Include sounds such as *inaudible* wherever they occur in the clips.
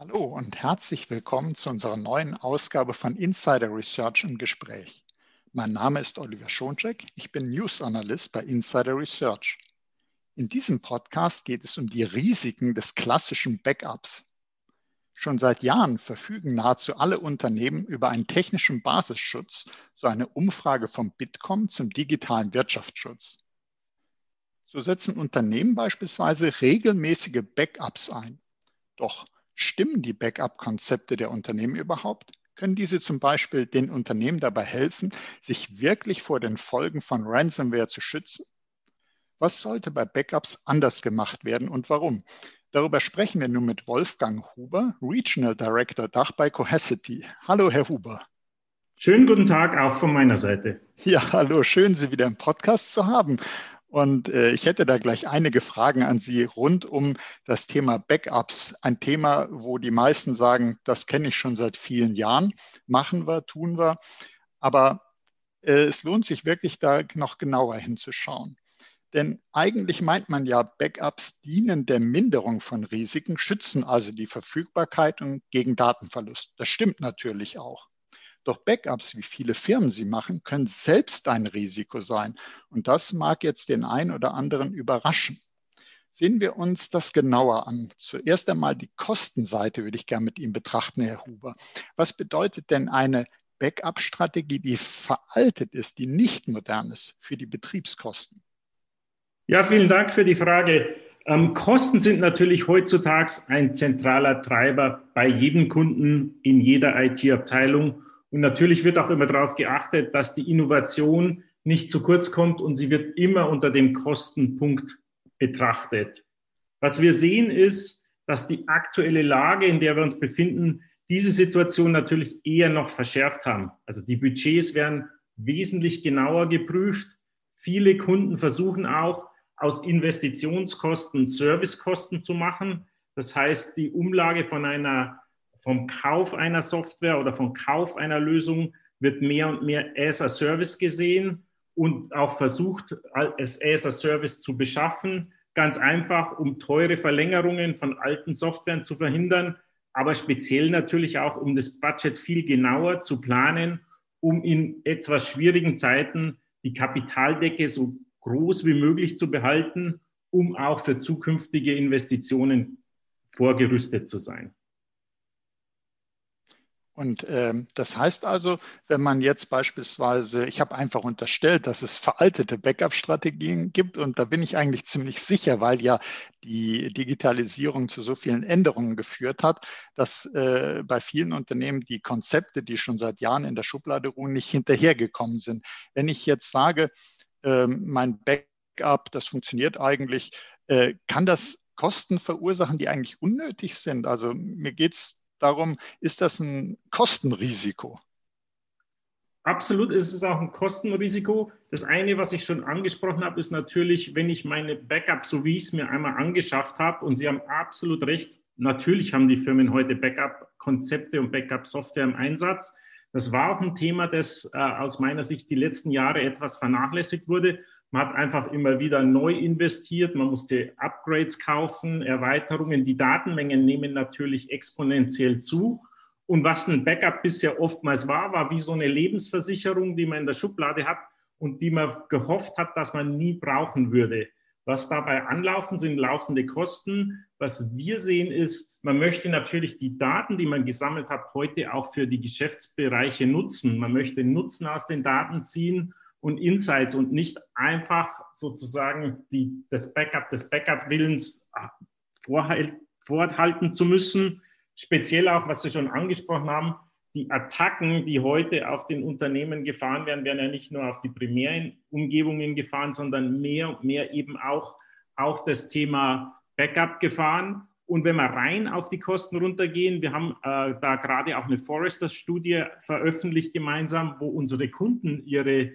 Hallo und herzlich willkommen zu unserer neuen Ausgabe von Insider Research im Gespräch. Mein Name ist Oliver Schoncheck, ich bin News Analyst bei Insider Research. In diesem Podcast geht es um die Risiken des klassischen Backups. Schon seit Jahren verfügen nahezu alle Unternehmen über einen technischen Basisschutz, so eine Umfrage vom Bitkom zum digitalen Wirtschaftsschutz. So setzen Unternehmen beispielsweise regelmäßige Backups ein. Doch Stimmen die Backup-Konzepte der Unternehmen überhaupt? Können diese zum Beispiel den Unternehmen dabei helfen, sich wirklich vor den Folgen von Ransomware zu schützen? Was sollte bei Backups anders gemacht werden und warum? Darüber sprechen wir nun mit Wolfgang Huber, Regional Director Dach bei Cohesity. Hallo, Herr Huber. Schönen guten Tag auch von meiner Seite. Ja, hallo, schön, Sie wieder im Podcast zu haben. Und äh, ich hätte da gleich einige Fragen an Sie rund um das Thema Backups. Ein Thema, wo die meisten sagen, das kenne ich schon seit vielen Jahren, machen wir, tun wir. Aber äh, es lohnt sich wirklich da noch genauer hinzuschauen. Denn eigentlich meint man ja, Backups dienen der Minderung von Risiken, schützen also die Verfügbarkeit und gegen Datenverlust. Das stimmt natürlich auch. Doch Backups, wie viele Firmen sie machen, können selbst ein Risiko sein. Und das mag jetzt den einen oder anderen überraschen. Sehen wir uns das genauer an. Zuerst einmal die Kostenseite würde ich gerne mit Ihnen betrachten, Herr Huber. Was bedeutet denn eine Backup-Strategie, die veraltet ist, die nicht modern ist für die Betriebskosten? Ja, vielen Dank für die Frage. Ähm, Kosten sind natürlich heutzutage ein zentraler Treiber bei jedem Kunden in jeder IT-Abteilung und natürlich wird auch immer darauf geachtet, dass die Innovation nicht zu kurz kommt und sie wird immer unter dem Kostenpunkt betrachtet. Was wir sehen ist, dass die aktuelle Lage, in der wir uns befinden, diese Situation natürlich eher noch verschärft haben. Also die Budgets werden wesentlich genauer geprüft. Viele Kunden versuchen auch aus Investitionskosten Servicekosten zu machen. Das heißt, die Umlage von einer vom Kauf einer Software oder vom Kauf einer Lösung wird mehr und mehr as a Service gesehen und auch versucht, es as a Service zu beschaffen. Ganz einfach, um teure Verlängerungen von alten Softwaren zu verhindern, aber speziell natürlich auch, um das Budget viel genauer zu planen, um in etwas schwierigen Zeiten die Kapitaldecke so groß wie möglich zu behalten, um auch für zukünftige Investitionen vorgerüstet zu sein. Und ähm, das heißt also, wenn man jetzt beispielsweise, ich habe einfach unterstellt, dass es veraltete Backup-Strategien gibt und da bin ich eigentlich ziemlich sicher, weil ja die Digitalisierung zu so vielen Änderungen geführt hat, dass äh, bei vielen Unternehmen die Konzepte, die schon seit Jahren in der Schublade ruhen, nicht hinterhergekommen sind. Wenn ich jetzt sage, äh, mein Backup, das funktioniert eigentlich, äh, kann das Kosten verursachen, die eigentlich unnötig sind. Also mir geht es darum, ist das ein Kostenrisiko? Absolut ist es auch ein Kostenrisiko. Das eine, was ich schon angesprochen habe, ist natürlich, wenn ich meine Backup, so wie ich es mir einmal angeschafft habe, und Sie haben absolut recht, natürlich haben die Firmen heute Backup-Konzepte und Backup-Software im Einsatz. Das war auch ein Thema, das äh, aus meiner Sicht die letzten Jahre etwas vernachlässigt wurde. Man hat einfach immer wieder neu investiert, man musste Upgrades kaufen, Erweiterungen. Die Datenmengen nehmen natürlich exponentiell zu. Und was ein Backup bisher oftmals war, war wie so eine Lebensversicherung, die man in der Schublade hat und die man gehofft hat, dass man nie brauchen würde. Was dabei anlaufen, sind laufende Kosten. Was wir sehen ist, man möchte natürlich die Daten, die man gesammelt hat, heute auch für die Geschäftsbereiche nutzen. Man möchte Nutzen aus den Daten ziehen und Insights und nicht einfach sozusagen die, das Backup des Backup-Willens äh, vorhalten zu müssen. Speziell auch, was Sie schon angesprochen haben, die Attacken, die heute auf den Unternehmen gefahren werden, werden ja nicht nur auf die primären Umgebungen gefahren, sondern mehr und mehr eben auch auf das Thema Backup gefahren. Und wenn wir rein auf die Kosten runtergehen, wir haben äh, da gerade auch eine Forrester-Studie veröffentlicht gemeinsam, wo unsere Kunden ihre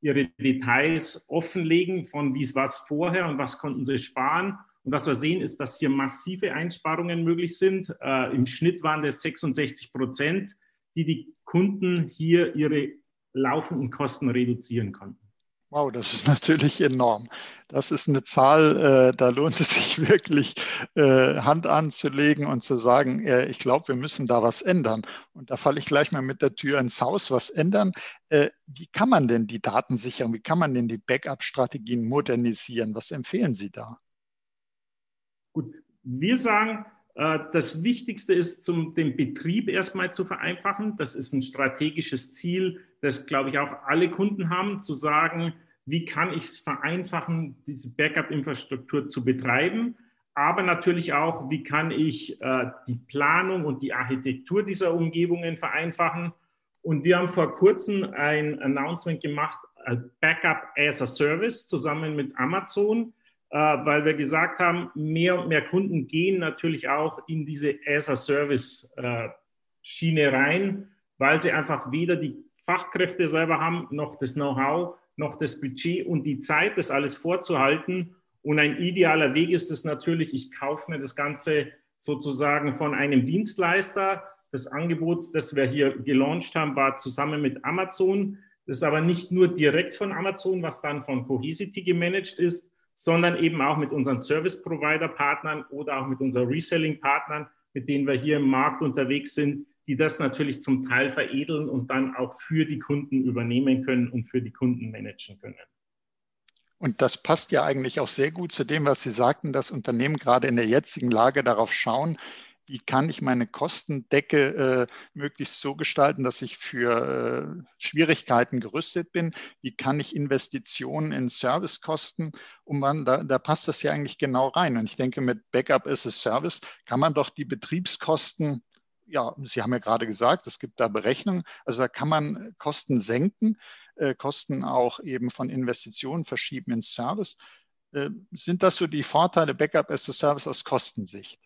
ihre Details offenlegen von wie es war vorher und was konnten sie sparen. Und was wir sehen, ist, dass hier massive Einsparungen möglich sind. Äh, Im Schnitt waren das 66 Prozent, die die Kunden hier ihre laufenden Kosten reduzieren konnten. Wow, das ist *laughs* natürlich enorm. Das ist eine Zahl, äh, da lohnt es sich *laughs* wirklich, äh, Hand anzulegen und zu sagen, äh, ich glaube, wir müssen da was ändern. Und da falle ich gleich mal mit der Tür ins Haus, was ändern. Äh, wie kann man denn die Daten sichern? Wie kann man denn die Backup-Strategien modernisieren? Was empfehlen Sie da? Gut, wir sagen, äh, das Wichtigste ist, zum, den Betrieb erstmal zu vereinfachen. Das ist ein strategisches Ziel, das, glaube ich, auch alle Kunden haben, zu sagen, wie kann ich es vereinfachen, diese Backup-Infrastruktur zu betreiben, aber natürlich auch, wie kann ich äh, die Planung und die Architektur dieser Umgebungen vereinfachen. Und wir haben vor kurzem ein Announcement gemacht, äh, Backup as a Service zusammen mit Amazon, äh, weil wir gesagt haben, mehr und mehr Kunden gehen natürlich auch in diese as a Service äh, Schiene rein, weil sie einfach weder die Fachkräfte selber haben, noch das Know-how, noch das Budget und die Zeit, das alles vorzuhalten. Und ein idealer Weg ist es natürlich, ich kaufe mir das Ganze sozusagen von einem Dienstleister. Das Angebot, das wir hier gelauncht haben, war zusammen mit Amazon. Das ist aber nicht nur direkt von Amazon, was dann von Cohesity gemanagt ist, sondern eben auch mit unseren Service-Provider-Partnern oder auch mit unseren Reselling-Partnern, mit denen wir hier im Markt unterwegs sind, die das natürlich zum Teil veredeln und dann auch für die Kunden übernehmen können und für die Kunden managen können. Und das passt ja eigentlich auch sehr gut zu dem, was Sie sagten, dass Unternehmen gerade in der jetzigen Lage darauf schauen, wie kann ich meine Kostendecke äh, möglichst so gestalten, dass ich für äh, Schwierigkeiten gerüstet bin? Wie kann ich Investitionen in Servicekosten umwandeln? Da, da passt das ja eigentlich genau rein. Und ich denke, mit Backup as a Service kann man doch die Betriebskosten ja, Sie haben ja gerade gesagt, es gibt da Berechnungen. Also da kann man Kosten senken, äh, Kosten auch eben von Investitionen verschieben ins Service. Äh, sind das so die Vorteile Backup as a Service aus Kostensicht?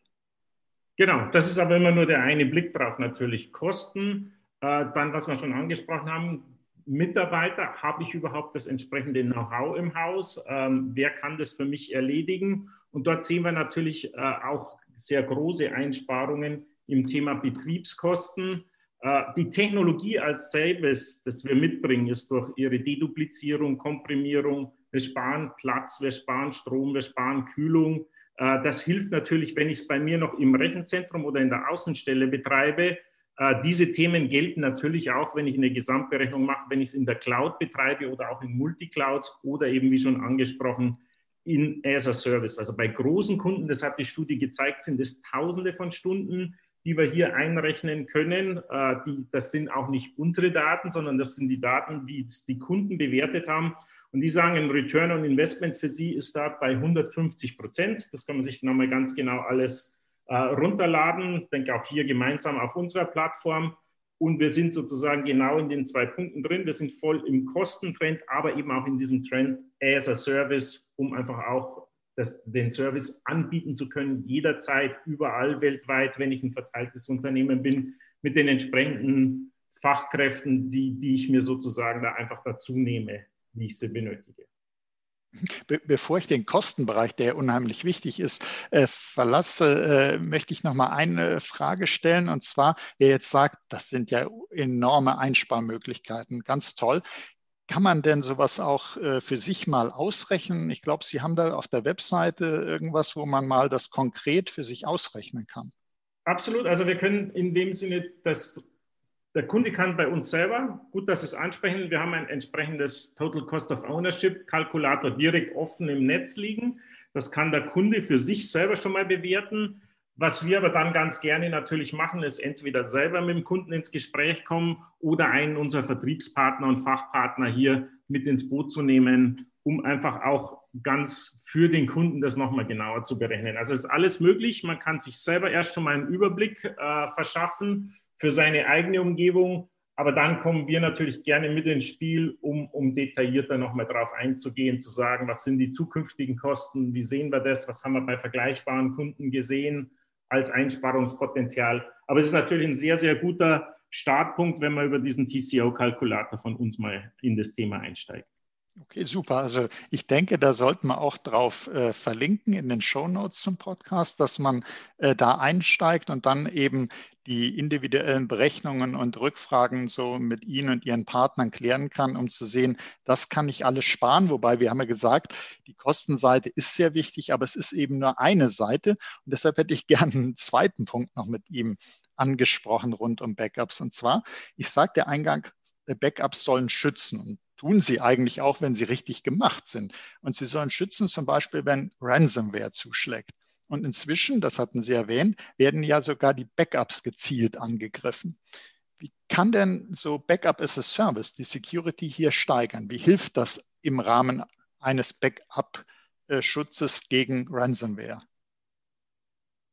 Genau, das ist aber immer nur der eine Blick drauf natürlich. Kosten, äh, dann, was wir schon angesprochen haben, Mitarbeiter, habe ich überhaupt das entsprechende Know-how im Haus? Ähm, wer kann das für mich erledigen? Und dort sehen wir natürlich äh, auch sehr große Einsparungen im Thema Betriebskosten. Äh, die Technologie als selbes, das wir mitbringen, ist durch ihre Deduplizierung, Komprimierung, wir sparen Platz, wir sparen Strom, wir sparen Kühlung. Äh, das hilft natürlich, wenn ich es bei mir noch im Rechenzentrum oder in der Außenstelle betreibe. Äh, diese Themen gelten natürlich auch, wenn ich eine Gesamtberechnung mache, wenn ich es in der Cloud betreibe oder auch in Multiclouds oder eben, wie schon angesprochen, in as a Service. Also bei großen Kunden, das hat die Studie gezeigt, sind es Tausende von Stunden die wir hier einrechnen können. Äh, die, das sind auch nicht unsere Daten, sondern das sind die Daten, die die Kunden bewertet haben. Und die sagen, ein Return on Investment für sie ist da bei 150 Prozent. Das kann man sich nochmal ganz genau alles äh, runterladen. Ich denke auch hier gemeinsam auf unserer Plattform. Und wir sind sozusagen genau in den zwei Punkten drin. Wir sind voll im Kostentrend, aber eben auch in diesem Trend as a Service, um einfach auch das, den Service anbieten zu können, jederzeit, überall weltweit, wenn ich ein verteiltes Unternehmen bin, mit den entsprechenden Fachkräften, die, die ich mir sozusagen da einfach dazu nehme, wie ich sie benötige. Be bevor ich den Kostenbereich, der unheimlich wichtig ist, äh, verlasse, äh, möchte ich noch mal eine Frage stellen. Und zwar, wer jetzt sagt, das sind ja enorme Einsparmöglichkeiten, ganz toll. Kann man denn sowas auch äh, für sich mal ausrechnen? Ich glaube, Sie haben da auf der Webseite irgendwas, wo man mal das konkret für sich ausrechnen kann. Absolut. Also wir können in dem Sinne, dass der Kunde kann bei uns selber, gut, dass es ansprechen, wir haben ein entsprechendes Total Cost of Ownership Kalkulator direkt offen im Netz liegen. Das kann der Kunde für sich selber schon mal bewerten. Was wir aber dann ganz gerne natürlich machen, ist entweder selber mit dem Kunden ins Gespräch kommen oder einen unserer Vertriebspartner und Fachpartner hier mit ins Boot zu nehmen, um einfach auch ganz für den Kunden das nochmal genauer zu berechnen. Also es ist alles möglich. Man kann sich selber erst schon mal einen Überblick äh, verschaffen für seine eigene Umgebung. Aber dann kommen wir natürlich gerne mit ins Spiel, um, um detaillierter nochmal drauf einzugehen, zu sagen, was sind die zukünftigen Kosten, wie sehen wir das, was haben wir bei vergleichbaren Kunden gesehen als Einsparungspotenzial. Aber es ist natürlich ein sehr, sehr guter Startpunkt, wenn man über diesen TCO-Kalkulator von uns mal in das Thema einsteigt. Okay, super. Also ich denke, da sollten wir auch drauf äh, verlinken in den Show Notes zum Podcast, dass man äh, da einsteigt und dann eben die individuellen Berechnungen und Rückfragen so mit Ihnen und Ihren Partnern klären kann, um zu sehen, das kann ich alles sparen. Wobei wir haben ja gesagt, die Kostenseite ist sehr wichtig, aber es ist eben nur eine Seite. Und deshalb hätte ich *laughs* gerne einen zweiten Punkt noch mit ihm angesprochen rund um Backups. Und zwar, ich sagte Eingang, Backups sollen schützen. Tun sie eigentlich auch, wenn sie richtig gemacht sind. Und sie sollen schützen, zum Beispiel, wenn Ransomware zuschlägt. Und inzwischen, das hatten Sie erwähnt, werden ja sogar die Backups gezielt angegriffen. Wie kann denn so Backup as a Service die Security hier steigern? Wie hilft das im Rahmen eines Backup-Schutzes gegen Ransomware?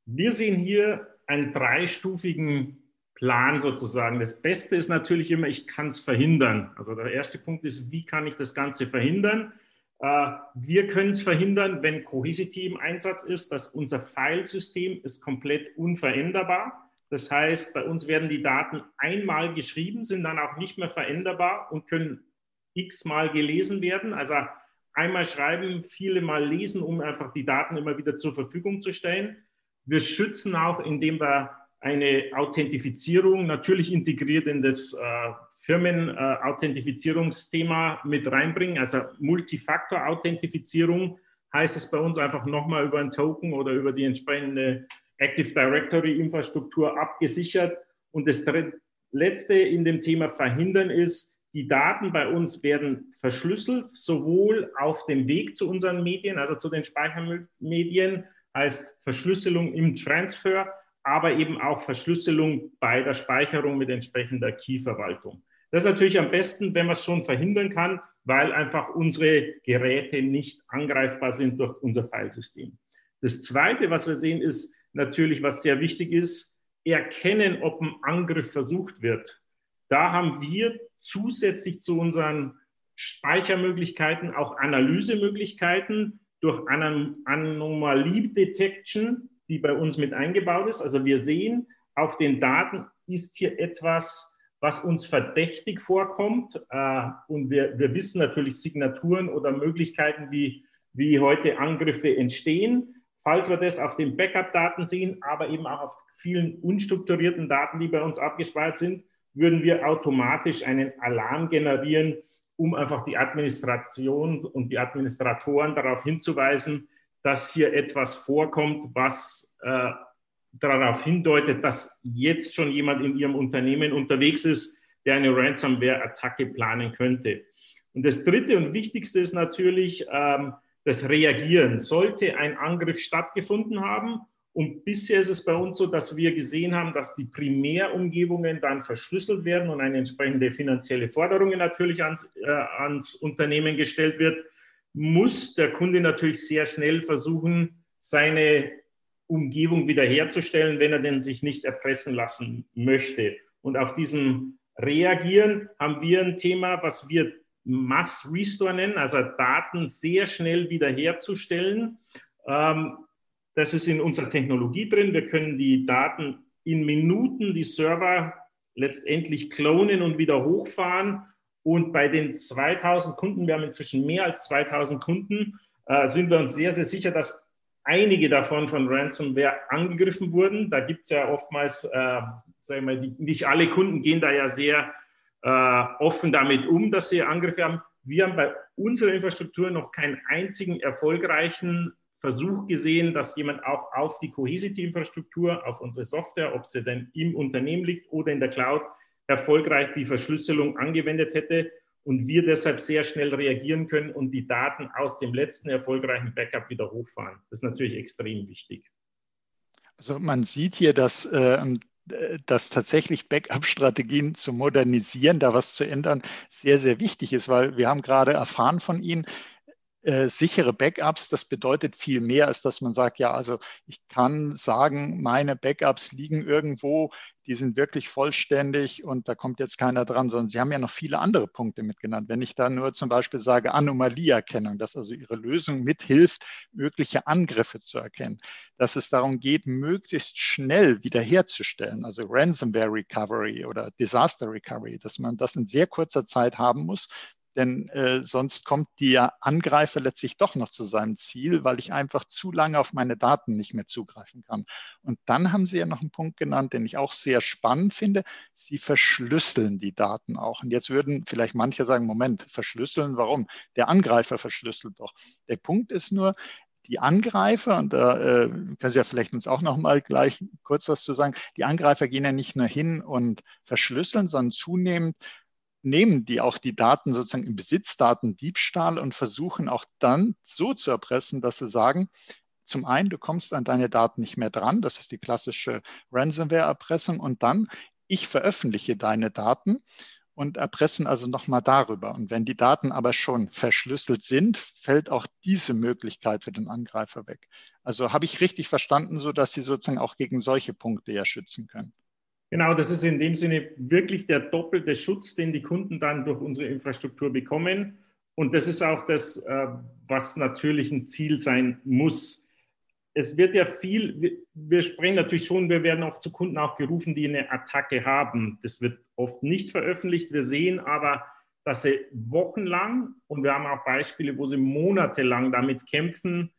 Wir sehen hier einen dreistufigen Plan sozusagen. Das Beste ist natürlich immer, ich kann es verhindern. Also der erste Punkt ist, wie kann ich das Ganze verhindern? Äh, wir können es verhindern, wenn Cohesity im Einsatz ist, dass unser Filesystem ist komplett unveränderbar. Das heißt, bei uns werden die Daten einmal geschrieben, sind dann auch nicht mehr veränderbar und können x-mal gelesen werden. Also einmal schreiben, viele mal lesen, um einfach die Daten immer wieder zur Verfügung zu stellen. Wir schützen auch, indem wir eine Authentifizierung natürlich integriert in das äh, Firmen-Authentifizierungsthema äh, mit reinbringen. Also Multifaktor-Authentifizierung heißt es bei uns einfach nochmal über ein Token oder über die entsprechende Active Directory-Infrastruktur abgesichert. Und das letzte in dem Thema verhindern ist, die Daten bei uns werden verschlüsselt, sowohl auf dem Weg zu unseren Medien, also zu den Speichermedien, heißt Verschlüsselung im Transfer, aber eben auch Verschlüsselung bei der Speicherung mit entsprechender Key-Verwaltung. Das ist natürlich am besten, wenn man es schon verhindern kann, weil einfach unsere Geräte nicht angreifbar sind durch unser Filesystem. Das Zweite, was wir sehen, ist natürlich, was sehr wichtig ist, erkennen, ob ein Angriff versucht wird. Da haben wir zusätzlich zu unseren Speichermöglichkeiten auch Analysemöglichkeiten durch Anomalie Detection die bei uns mit eingebaut ist. Also wir sehen, auf den Daten ist hier etwas, was uns verdächtig vorkommt. Äh, und wir, wir wissen natürlich Signaturen oder Möglichkeiten, wie, wie heute Angriffe entstehen. Falls wir das auf den Backup-Daten sehen, aber eben auch auf vielen unstrukturierten Daten, die bei uns abgespeichert sind, würden wir automatisch einen Alarm generieren, um einfach die Administration und die Administratoren darauf hinzuweisen, dass hier etwas vorkommt, was äh, darauf hindeutet, dass jetzt schon jemand in Ihrem Unternehmen unterwegs ist, der eine Ransomware-Attacke planen könnte. Und das Dritte und Wichtigste ist natürlich ähm, das Reagieren. Sollte ein Angriff stattgefunden haben, und bisher ist es bei uns so, dass wir gesehen haben, dass die Primärumgebungen dann verschlüsselt werden und eine entsprechende finanzielle Forderung natürlich ans, äh, ans Unternehmen gestellt wird, muss der Kunde natürlich sehr schnell versuchen, seine Umgebung wiederherzustellen, wenn er denn sich nicht erpressen lassen möchte. Und auf diesem Reagieren haben wir ein Thema, was wir Mass Restore nennen, also Daten sehr schnell wiederherzustellen. Ähm, das ist in unserer Technologie drin. Wir können die Daten in Minuten, die Server letztendlich klonen und wieder hochfahren und bei den 2000 Kunden, wir haben inzwischen mehr als 2000 Kunden, äh, sind wir uns sehr, sehr sicher, dass einige davon von Ransomware angegriffen wurden. Da gibt es ja oftmals, äh, sagen wir mal, die, nicht alle Kunden gehen da ja sehr äh, offen damit um, dass sie Angriffe haben. Wir haben bei unserer Infrastruktur noch keinen einzigen erfolgreichen Versuch gesehen, dass jemand auch auf die Cohesity-Infrastruktur, auf unsere Software, ob sie denn im Unternehmen liegt oder in der Cloud, erfolgreich die Verschlüsselung angewendet hätte und wir deshalb sehr schnell reagieren können und die Daten aus dem letzten erfolgreichen Backup wieder hochfahren. Das ist natürlich extrem wichtig. Also man sieht hier, dass, äh, dass tatsächlich Backup-Strategien zu modernisieren, da was zu ändern, sehr, sehr wichtig ist, weil wir haben gerade erfahren von Ihnen, äh, sichere Backups, das bedeutet viel mehr, als dass man sagt, ja, also ich kann sagen, meine Backups liegen irgendwo, die sind wirklich vollständig und da kommt jetzt keiner dran, sondern Sie haben ja noch viele andere Punkte mitgenannt. Wenn ich da nur zum Beispiel sage Anomalieerkennung, dass also Ihre Lösung mithilft, mögliche Angriffe zu erkennen, dass es darum geht, möglichst schnell wiederherzustellen, also Ransomware Recovery oder Disaster Recovery, dass man das in sehr kurzer Zeit haben muss, denn äh, sonst kommt der Angreifer letztlich doch noch zu seinem Ziel, weil ich einfach zu lange auf meine Daten nicht mehr zugreifen kann. Und dann haben Sie ja noch einen Punkt genannt, den ich auch sehr spannend finde. Sie verschlüsseln die Daten auch. Und jetzt würden vielleicht manche sagen, Moment, verschlüsseln, warum? Der Angreifer verschlüsselt doch. Der Punkt ist nur, die Angreifer, und da äh, können Sie ja vielleicht uns auch noch mal gleich kurz was zu sagen, die Angreifer gehen ja nicht nur hin und verschlüsseln, sondern zunehmend nehmen die auch die Daten sozusagen im Besitz, Datendiebstahl und versuchen auch dann so zu erpressen, dass sie sagen, zum einen, du kommst an deine Daten nicht mehr dran, das ist die klassische Ransomware-Erpressung, und dann, ich veröffentliche deine Daten und erpressen also nochmal darüber. Und wenn die Daten aber schon verschlüsselt sind, fällt auch diese Möglichkeit für den Angreifer weg. Also habe ich richtig verstanden, so dass Sie sozusagen auch gegen solche Punkte ja schützen können. Genau, das ist in dem Sinne wirklich der doppelte Schutz, den die Kunden dann durch unsere Infrastruktur bekommen. Und das ist auch das, äh, was natürlich ein Ziel sein muss es wird ja viel, wir, wir, sprechen natürlich schon, wir werden oft zu Kunden auch gerufen, die eine Attacke haben. Das wird oft nicht veröffentlicht. Wir sehen aber, dass sie wochenlang und wir haben auch Beispiele, wo sie monatelang damit kämpfen,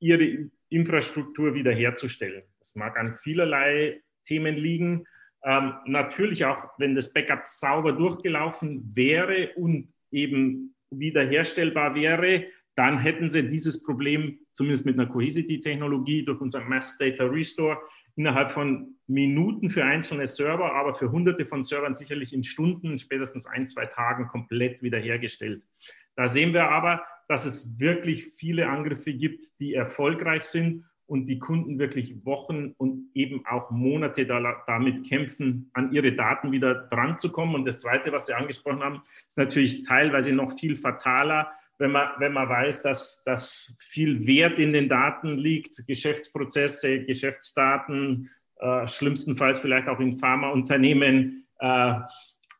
ihre Infrastruktur wiederherzustellen. Das mag an vielerlei Themen liegen. Ähm, natürlich auch, wenn das Backup sauber durchgelaufen wäre und eben wiederherstellbar wäre, dann hätten sie dieses Problem zumindest mit einer Cohesity-Technologie durch unser Mass Data Restore innerhalb von Minuten für einzelne Server, aber für hunderte von Servern sicherlich in Stunden, spätestens ein, zwei Tagen komplett wiederhergestellt. Da sehen wir aber, dass es wirklich viele Angriffe gibt, die erfolgreich sind und die Kunden wirklich Wochen und eben auch Monate da, damit kämpfen, an ihre Daten wieder dran zu kommen. Und das Zweite, was Sie angesprochen haben, ist natürlich teilweise noch viel fataler wenn man, wenn man weiß, dass, dass viel Wert in den Daten liegt, Geschäftsprozesse, Geschäftsdaten, äh, schlimmstenfalls vielleicht auch in Pharmaunternehmen. Äh,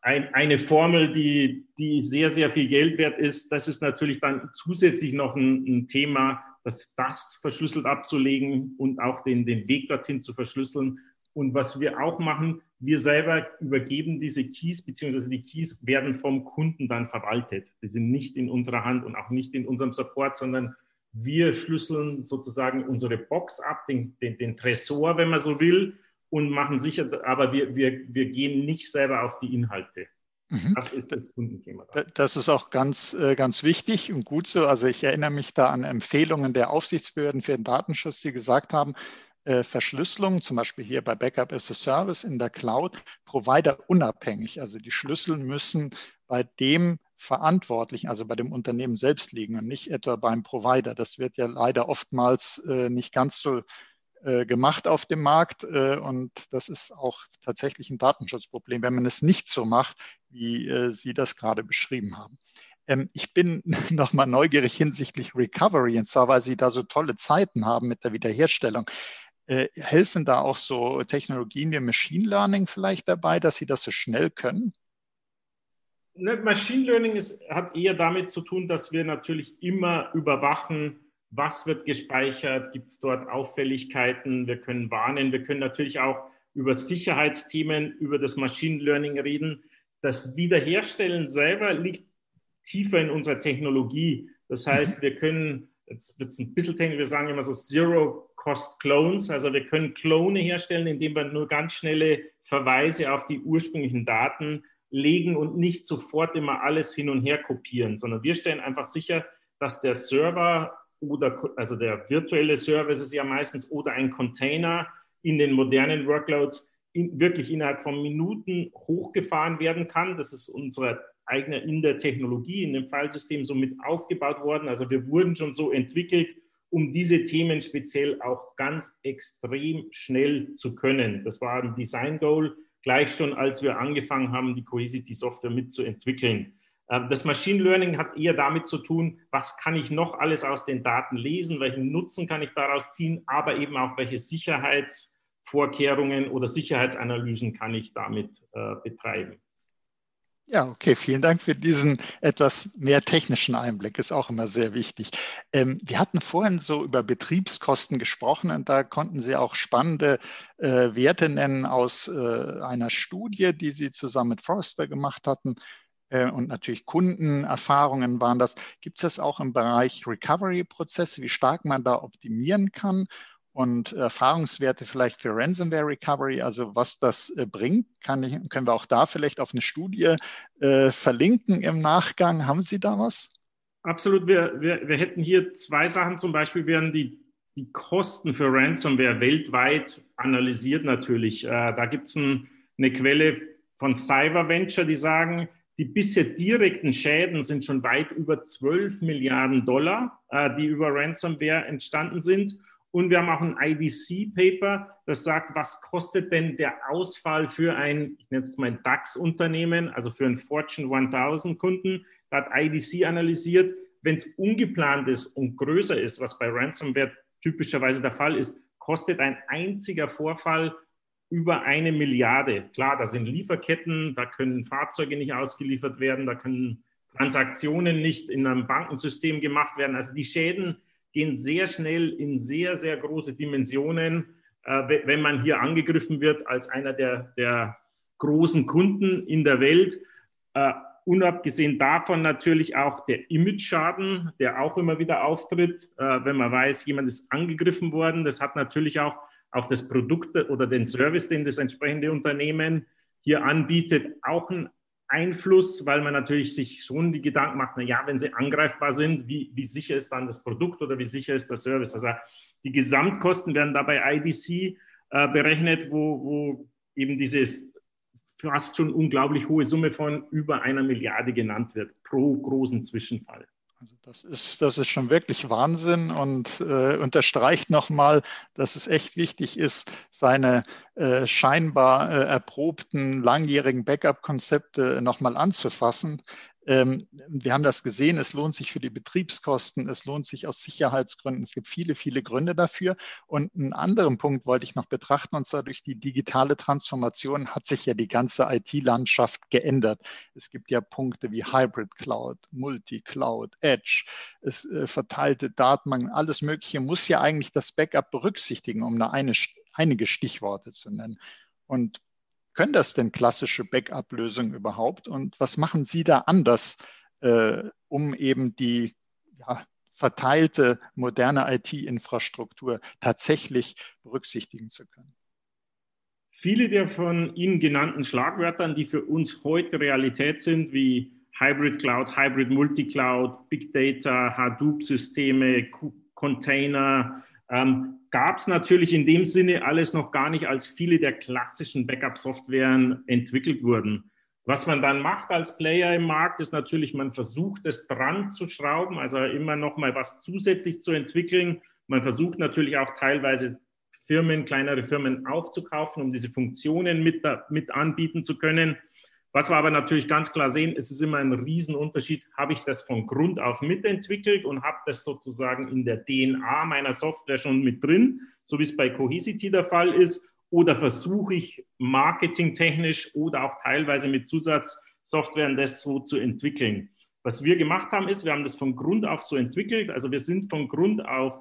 ein, eine Formel, die, die sehr, sehr viel Geld wert ist, das ist natürlich dann zusätzlich noch ein, ein Thema, das, das verschlüsselt abzulegen und auch den, den Weg dorthin zu verschlüsseln. Und was wir auch machen, wir selber übergeben diese Keys, beziehungsweise die Keys werden vom Kunden dann verwaltet. Die sind nicht in unserer Hand und auch nicht in unserem Support, sondern wir schlüsseln sozusagen unsere Box ab, den, den, den Tresor, wenn man so will, und machen sicher, aber wir, wir, wir gehen nicht selber auf die Inhalte. Mhm. Das ist das Kundenthema. Das ist auch ganz, äh, ganz wichtig und gut so. Also ich erinnere mich da an Empfehlungen der Aufsichtsbehörden für den Datenschutz, die gesagt haben, äh, Verschlüsselung, zum Beispiel hier bei Backup as a Service in der Cloud, Provider unabhängig. Also die Schlüssel müssen bei dem Verantwortlichen, also bei dem Unternehmen selbst liegen und nicht etwa beim Provider. Das wird ja leider oftmals äh, nicht ganz so gemacht auf dem Markt äh, und das ist auch tatsächlich ein Datenschutzproblem, wenn man es nicht so macht, wie äh, Sie das gerade beschrieben haben. Ähm, ich bin *laughs* nochmal neugierig hinsichtlich Recovery, und zwar, weil Sie da so tolle Zeiten haben mit der Wiederherstellung. Äh, helfen da auch so Technologien wie Machine Learning vielleicht dabei, dass Sie das so schnell können? Ne, Machine Learning ist, hat eher damit zu tun, dass wir natürlich immer überwachen, was wird gespeichert, gibt es dort Auffälligkeiten, wir können warnen, wir können natürlich auch über Sicherheitsthemen, über das Machine Learning reden. Das Wiederherstellen selber liegt tiefer in unserer Technologie. Das heißt, wir können, jetzt wird es ein bisschen technisch, wir sagen immer so Zero Cost-Clones. Also wir können Klone herstellen, indem wir nur ganz schnelle Verweise auf die ursprünglichen Daten legen und nicht sofort immer alles hin und her kopieren, sondern wir stellen einfach sicher, dass der Server oder also der virtuelle Server ist ja meistens oder ein Container in den modernen Workloads in, wirklich innerhalb von Minuten hochgefahren werden kann. Das ist unsere eigene in der Technologie, in dem Filesystem so mit aufgebaut worden. Also wir wurden schon so entwickelt, um diese Themen speziell auch ganz extrem schnell zu können. Das war ein Design Goal, gleich schon als wir angefangen haben, die Cohesity Software mitzuentwickeln. Ähm, das Machine Learning hat eher damit zu tun, was kann ich noch alles aus den Daten lesen, welchen Nutzen kann ich daraus ziehen, aber eben auch welche Sicherheitsvorkehrungen oder Sicherheitsanalysen kann ich damit äh, betreiben. Ja, okay, vielen Dank für diesen etwas mehr technischen Einblick, ist auch immer sehr wichtig. Ähm, wir hatten vorhin so über Betriebskosten gesprochen und da konnten Sie auch spannende äh, Werte nennen aus äh, einer Studie, die Sie zusammen mit Forrester gemacht hatten. Äh, und natürlich Kundenerfahrungen waren das. Gibt es das auch im Bereich Recovery-Prozesse, wie stark man da optimieren kann? Und Erfahrungswerte vielleicht für Ransomware Recovery, also was das äh, bringt, kann ich, können wir auch da vielleicht auf eine Studie äh, verlinken im Nachgang. Haben Sie da was? Absolut. Wir, wir, wir hätten hier zwei Sachen. Zum Beispiel werden die, die Kosten für Ransomware weltweit analysiert natürlich. Äh, da gibt es ein, eine Quelle von Cyber Venture, die sagen, die bisher direkten Schäden sind schon weit über 12 Milliarden Dollar, äh, die über Ransomware entstanden sind. Und wir haben auch ein IDC-Paper, das sagt, was kostet denn der Ausfall für ein, ich nenne es mal DAX-Unternehmen, also für einen Fortune 1000 Kunden. Da hat IDC analysiert, wenn es ungeplant ist und größer ist, was bei Ransomware typischerweise der Fall ist, kostet ein einziger Vorfall über eine Milliarde. Klar, da sind Lieferketten, da können Fahrzeuge nicht ausgeliefert werden, da können Transaktionen nicht in einem Bankensystem gemacht werden. Also die Schäden gehen sehr schnell in sehr, sehr große Dimensionen, äh, wenn man hier angegriffen wird als einer der, der großen Kunden in der Welt. Äh, unabgesehen davon natürlich auch der Image-Schaden, der auch immer wieder auftritt, äh, wenn man weiß, jemand ist angegriffen worden. Das hat natürlich auch auf das Produkt oder den Service, den das entsprechende Unternehmen hier anbietet, auch einen Einfluss, weil man natürlich sich schon die Gedanken macht, na ja, wenn sie angreifbar sind, wie, wie sicher ist dann das Produkt oder wie sicher ist der Service? Also die Gesamtkosten werden dabei IDC äh, berechnet, wo, wo eben diese fast schon unglaublich hohe Summe von über einer Milliarde genannt wird pro großen Zwischenfall. Also das ist, das ist schon wirklich Wahnsinn und äh, unterstreicht nochmal, dass es echt wichtig ist, seine äh, scheinbar äh, erprobten langjährigen Backup-Konzepte nochmal anzufassen. Ähm, wir haben das gesehen, es lohnt sich für die Betriebskosten, es lohnt sich aus Sicherheitsgründen. Es gibt viele, viele Gründe dafür. Und einen anderen Punkt wollte ich noch betrachten, und zwar durch die digitale Transformation hat sich ja die ganze IT-Landschaft geändert. Es gibt ja Punkte wie Hybrid Cloud, Multi-Cloud, Edge, es äh, verteilte Datenbanken, alles Mögliche muss ja eigentlich das Backup berücksichtigen, um eine, einige Stichworte zu nennen. Und können das denn klassische Backup-Lösungen überhaupt? Und was machen Sie da anders, äh, um eben die ja, verteilte moderne IT-Infrastruktur tatsächlich berücksichtigen zu können? Viele der von Ihnen genannten Schlagwörtern, die für uns heute Realität sind, wie Hybrid Cloud, Hybrid Multicloud, Big Data, Hadoop-Systeme, Container, ähm, gab es natürlich in dem Sinne alles noch gar nicht, als viele der klassischen Backup-Softwaren entwickelt wurden. Was man dann macht als Player im Markt, ist natürlich, man versucht es dran zu schrauben, also immer noch mal was zusätzlich zu entwickeln. Man versucht natürlich auch teilweise Firmen, kleinere Firmen aufzukaufen, um diese Funktionen mit, mit anbieten zu können. Was wir aber natürlich ganz klar sehen, es ist immer ein Riesenunterschied, habe ich das von Grund auf mitentwickelt und habe das sozusagen in der DNA meiner Software schon mit drin, so wie es bei Cohesity der Fall ist, oder versuche ich marketingtechnisch oder auch teilweise mit Zusatzsoftware das so zu entwickeln. Was wir gemacht haben, ist, wir haben das von Grund auf so entwickelt. Also wir sind von Grund auf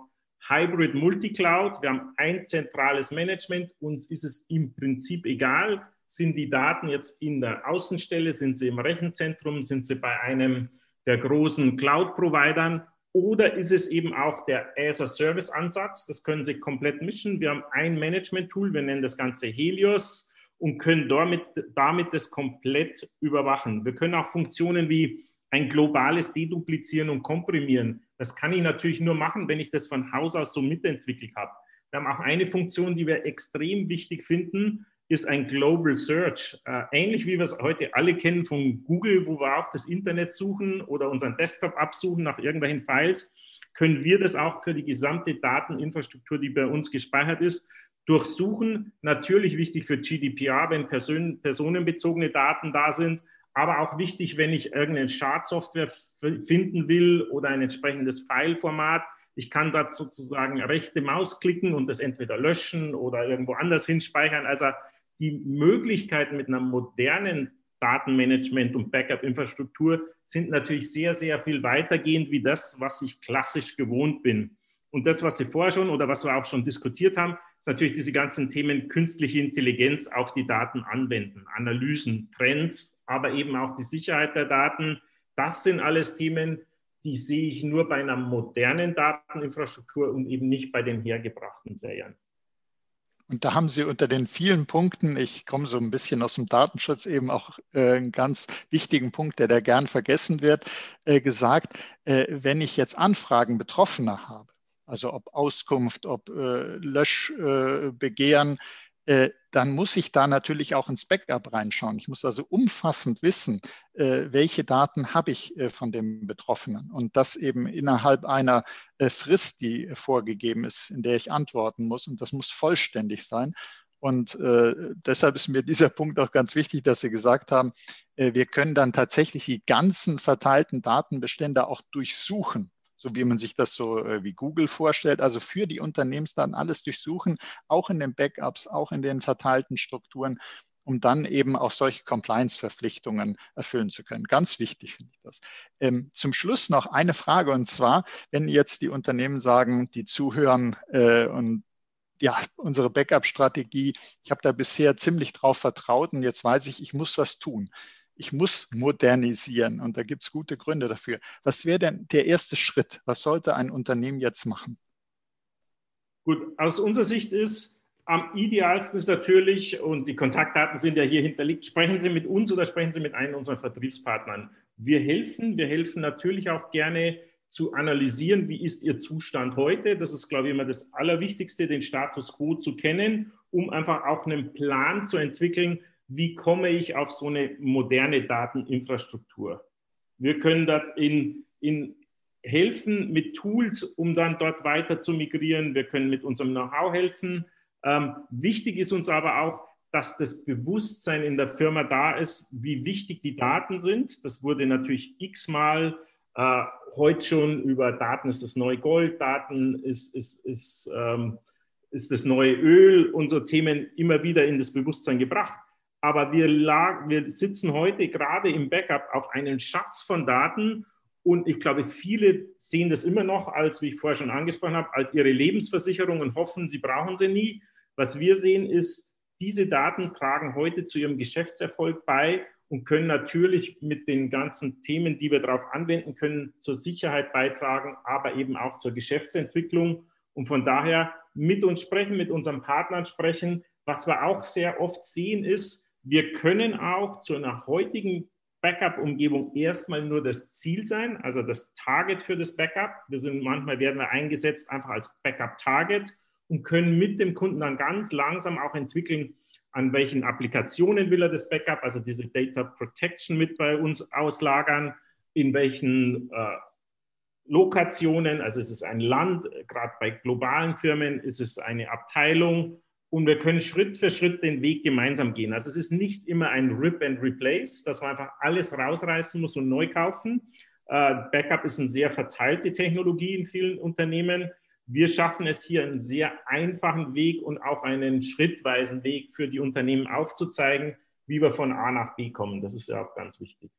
Hybrid Multicloud. Wir haben ein zentrales Management. Uns ist es im Prinzip egal, sind die Daten jetzt in der Außenstelle? Sind sie im Rechenzentrum? Sind sie bei einem der großen Cloud-Providern? Oder ist es eben auch der As-a-Service-Ansatz? Das können Sie komplett mischen. Wir haben ein Management-Tool, wir nennen das Ganze Helios und können damit, damit das komplett überwachen. Wir können auch Funktionen wie ein globales Deduplizieren und Komprimieren. Das kann ich natürlich nur machen, wenn ich das von Haus aus so mitentwickelt habe. Wir haben auch eine Funktion, die wir extrem wichtig finden ist ein Global Search. Äh, ähnlich wie wir es heute alle kennen von Google, wo wir auch das Internet suchen oder unseren Desktop absuchen nach irgendwelchen Files, können wir das auch für die gesamte Dateninfrastruktur, die bei uns gespeichert ist, durchsuchen. Natürlich wichtig für GDPR, wenn person personenbezogene Daten da sind, aber auch wichtig, wenn ich irgendeine Schadsoftware finden will oder ein entsprechendes Fileformat. Ich kann dort sozusagen rechte Maus klicken und das entweder löschen oder irgendwo anders hinspeichern. Also die Möglichkeiten mit einer modernen Datenmanagement und Backup-Infrastruktur sind natürlich sehr, sehr viel weitergehend wie das, was ich klassisch gewohnt bin. Und das, was Sie vorher schon oder was wir auch schon diskutiert haben, ist natürlich diese ganzen Themen künstliche Intelligenz auf die Daten anwenden, Analysen, Trends, aber eben auch die Sicherheit der Daten. Das sind alles Themen, die sehe ich nur bei einer modernen Dateninfrastruktur und eben nicht bei den hergebrachten Playern. Und da haben Sie unter den vielen Punkten, ich komme so ein bisschen aus dem Datenschutz, eben auch äh, einen ganz wichtigen Punkt, der da gern vergessen wird, äh, gesagt, äh, wenn ich jetzt Anfragen Betroffener habe, also ob Auskunft, ob äh, Löschbegehren, dann muss ich da natürlich auch ins Backup reinschauen. Ich muss also umfassend wissen, äh, welche Daten habe ich äh, von dem Betroffenen und das eben innerhalb einer Frist, die vorgegeben ist, in der ich antworten muss. Und das muss vollständig sein. Und äh, deshalb ist mir *laughs* dieser Punkt auch ganz wichtig, dass Sie gesagt haben, äh, wir können dann tatsächlich die ganzen verteilten Datenbestände auch durchsuchen so wie man sich das so äh, wie Google vorstellt. Also für die Unternehmensdaten alles durchsuchen, auch in den Backups, auch in den verteilten Strukturen, um dann eben auch solche Compliance-Verpflichtungen erfüllen zu können. Ganz wichtig finde ich das. Ähm, zum Schluss noch eine Frage und zwar, wenn jetzt die Unternehmen sagen, die zuhören äh, und ja, unsere Backup-Strategie, ich habe da bisher ziemlich drauf vertraut und jetzt weiß ich, ich muss was tun ich muss modernisieren und da gibt es gute Gründe dafür. Was wäre denn der erste Schritt? Was sollte ein Unternehmen jetzt machen? Gut, aus unserer Sicht ist am idealsten ist natürlich, und die Kontaktdaten sind ja hier hinterlegt, sprechen Sie mit uns oder sprechen Sie mit einem unserer Vertriebspartnern. Wir helfen, wir helfen natürlich auch gerne zu analysieren, wie ist Ihr Zustand heute. Das ist, glaube ich, immer das Allerwichtigste, den Status quo zu kennen, um einfach auch einen Plan zu entwickeln, wie komme ich auf so eine moderne Dateninfrastruktur. Wir können dort in, in helfen mit Tools, um dann dort weiter zu migrieren. Wir können mit unserem Know-how helfen. Ähm, wichtig ist uns aber auch, dass das Bewusstsein in der Firma da ist, wie wichtig die Daten sind. Das wurde natürlich x-mal äh, heute schon über Daten ist das neue Gold, Daten ist, ist, ist, ähm, ist das neue Öl so Themen immer wieder in das Bewusstsein gebracht. Aber wir, lag, wir sitzen heute gerade im Backup auf einen Schatz von Daten und ich glaube, viele sehen das immer noch als, wie ich vorher schon angesprochen habe, als ihre Lebensversicherung und hoffen, sie brauchen sie nie. Was wir sehen ist, diese Daten tragen heute zu ihrem Geschäftserfolg bei und können natürlich mit den ganzen Themen, die wir darauf anwenden können, zur Sicherheit beitragen, aber eben auch zur Geschäftsentwicklung. Und von daher mit uns sprechen, mit unseren Partnern sprechen. Was wir auch sehr oft sehen, ist, wir können auch zu einer heutigen Backup-Umgebung erstmal nur das Ziel sein, also das Target für das Backup. Wir sind manchmal werden wir eingesetzt einfach als Backup-Target und können mit dem Kunden dann ganz langsam auch entwickeln, an welchen Applikationen will er das Backup, also diese Data Protection mit bei uns auslagern, in welchen äh, Lokationen, also ist es ein Land, gerade bei globalen Firmen ist es eine Abteilung und wir können Schritt für Schritt den Weg gemeinsam gehen. Also es ist nicht immer ein Rip and Replace, dass man einfach alles rausreißen muss und neu kaufen. Äh, Backup ist eine sehr verteilte Technologie in vielen Unternehmen. Wir schaffen es hier einen sehr einfachen Weg und auch einen schrittweisen Weg für die Unternehmen aufzuzeigen, wie wir von A nach B kommen. Das ist ja auch ganz wichtig.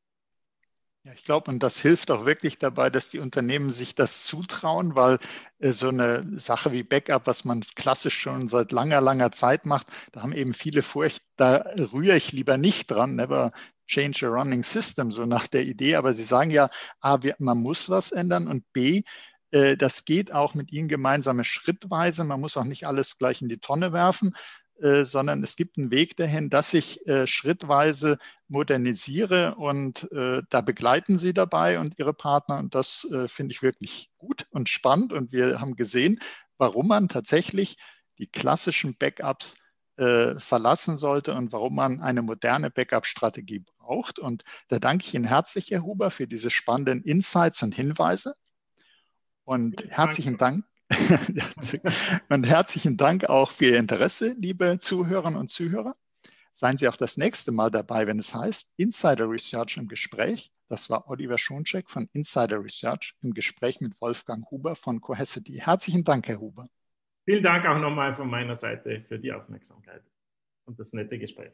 Ja, ich glaube, und das hilft auch wirklich dabei, dass die Unternehmen sich das zutrauen, weil äh, so eine Sache wie Backup, was man klassisch schon seit langer, langer Zeit macht, da haben eben viele Furcht, da rühre ich lieber nicht dran, never change a running system, so nach der Idee. Aber sie sagen ja, A, man muss was ändern und B, äh, das geht auch mit ihnen gemeinsame Schrittweise. Man muss auch nicht alles gleich in die Tonne werfen, äh, sondern es gibt einen Weg dahin, dass ich äh, schrittweise modernisiere und äh, da begleiten Sie dabei und Ihre Partner und das äh, finde ich wirklich gut und spannend und wir haben gesehen, warum man tatsächlich die klassischen Backups äh, verlassen sollte und warum man eine moderne Backup-Strategie braucht. Und da danke ich Ihnen herzlich, Herr Huber, für diese spannenden Insights und Hinweise. Und herzlichen Dank *laughs* und herzlichen Dank auch für Ihr Interesse, liebe Zuhörerinnen und Zuhörer. Seien Sie auch das nächste Mal dabei, wenn es heißt Insider Research im Gespräch. Das war Oliver Schoncheck von Insider Research im Gespräch mit Wolfgang Huber von Cohesity. Herzlichen Dank, Herr Huber. Vielen Dank auch nochmal von meiner Seite für die Aufmerksamkeit und das nette Gespräch.